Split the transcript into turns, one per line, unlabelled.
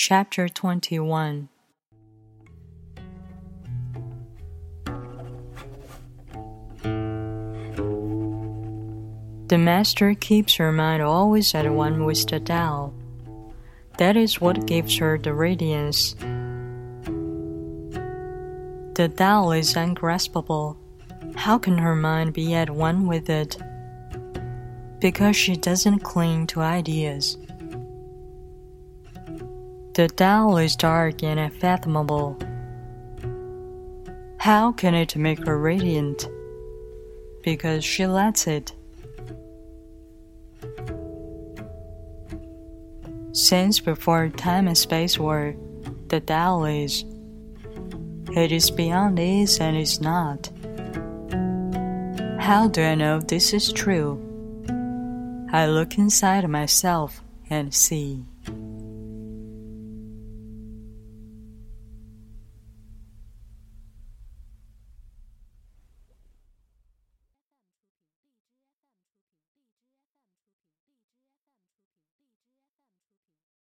Chapter 21 The Master keeps her mind always at one with the Tao. That is what gives her the radiance. The Tao is ungraspable. How can her mind be at one with it? Because she doesn't cling to ideas. The Tao is dark and unfathomable. How can it make her radiant? Because she lets it. Since before time and space were, the Tao is. It is beyond is and is not. How do I know this is true? I look inside myself and see.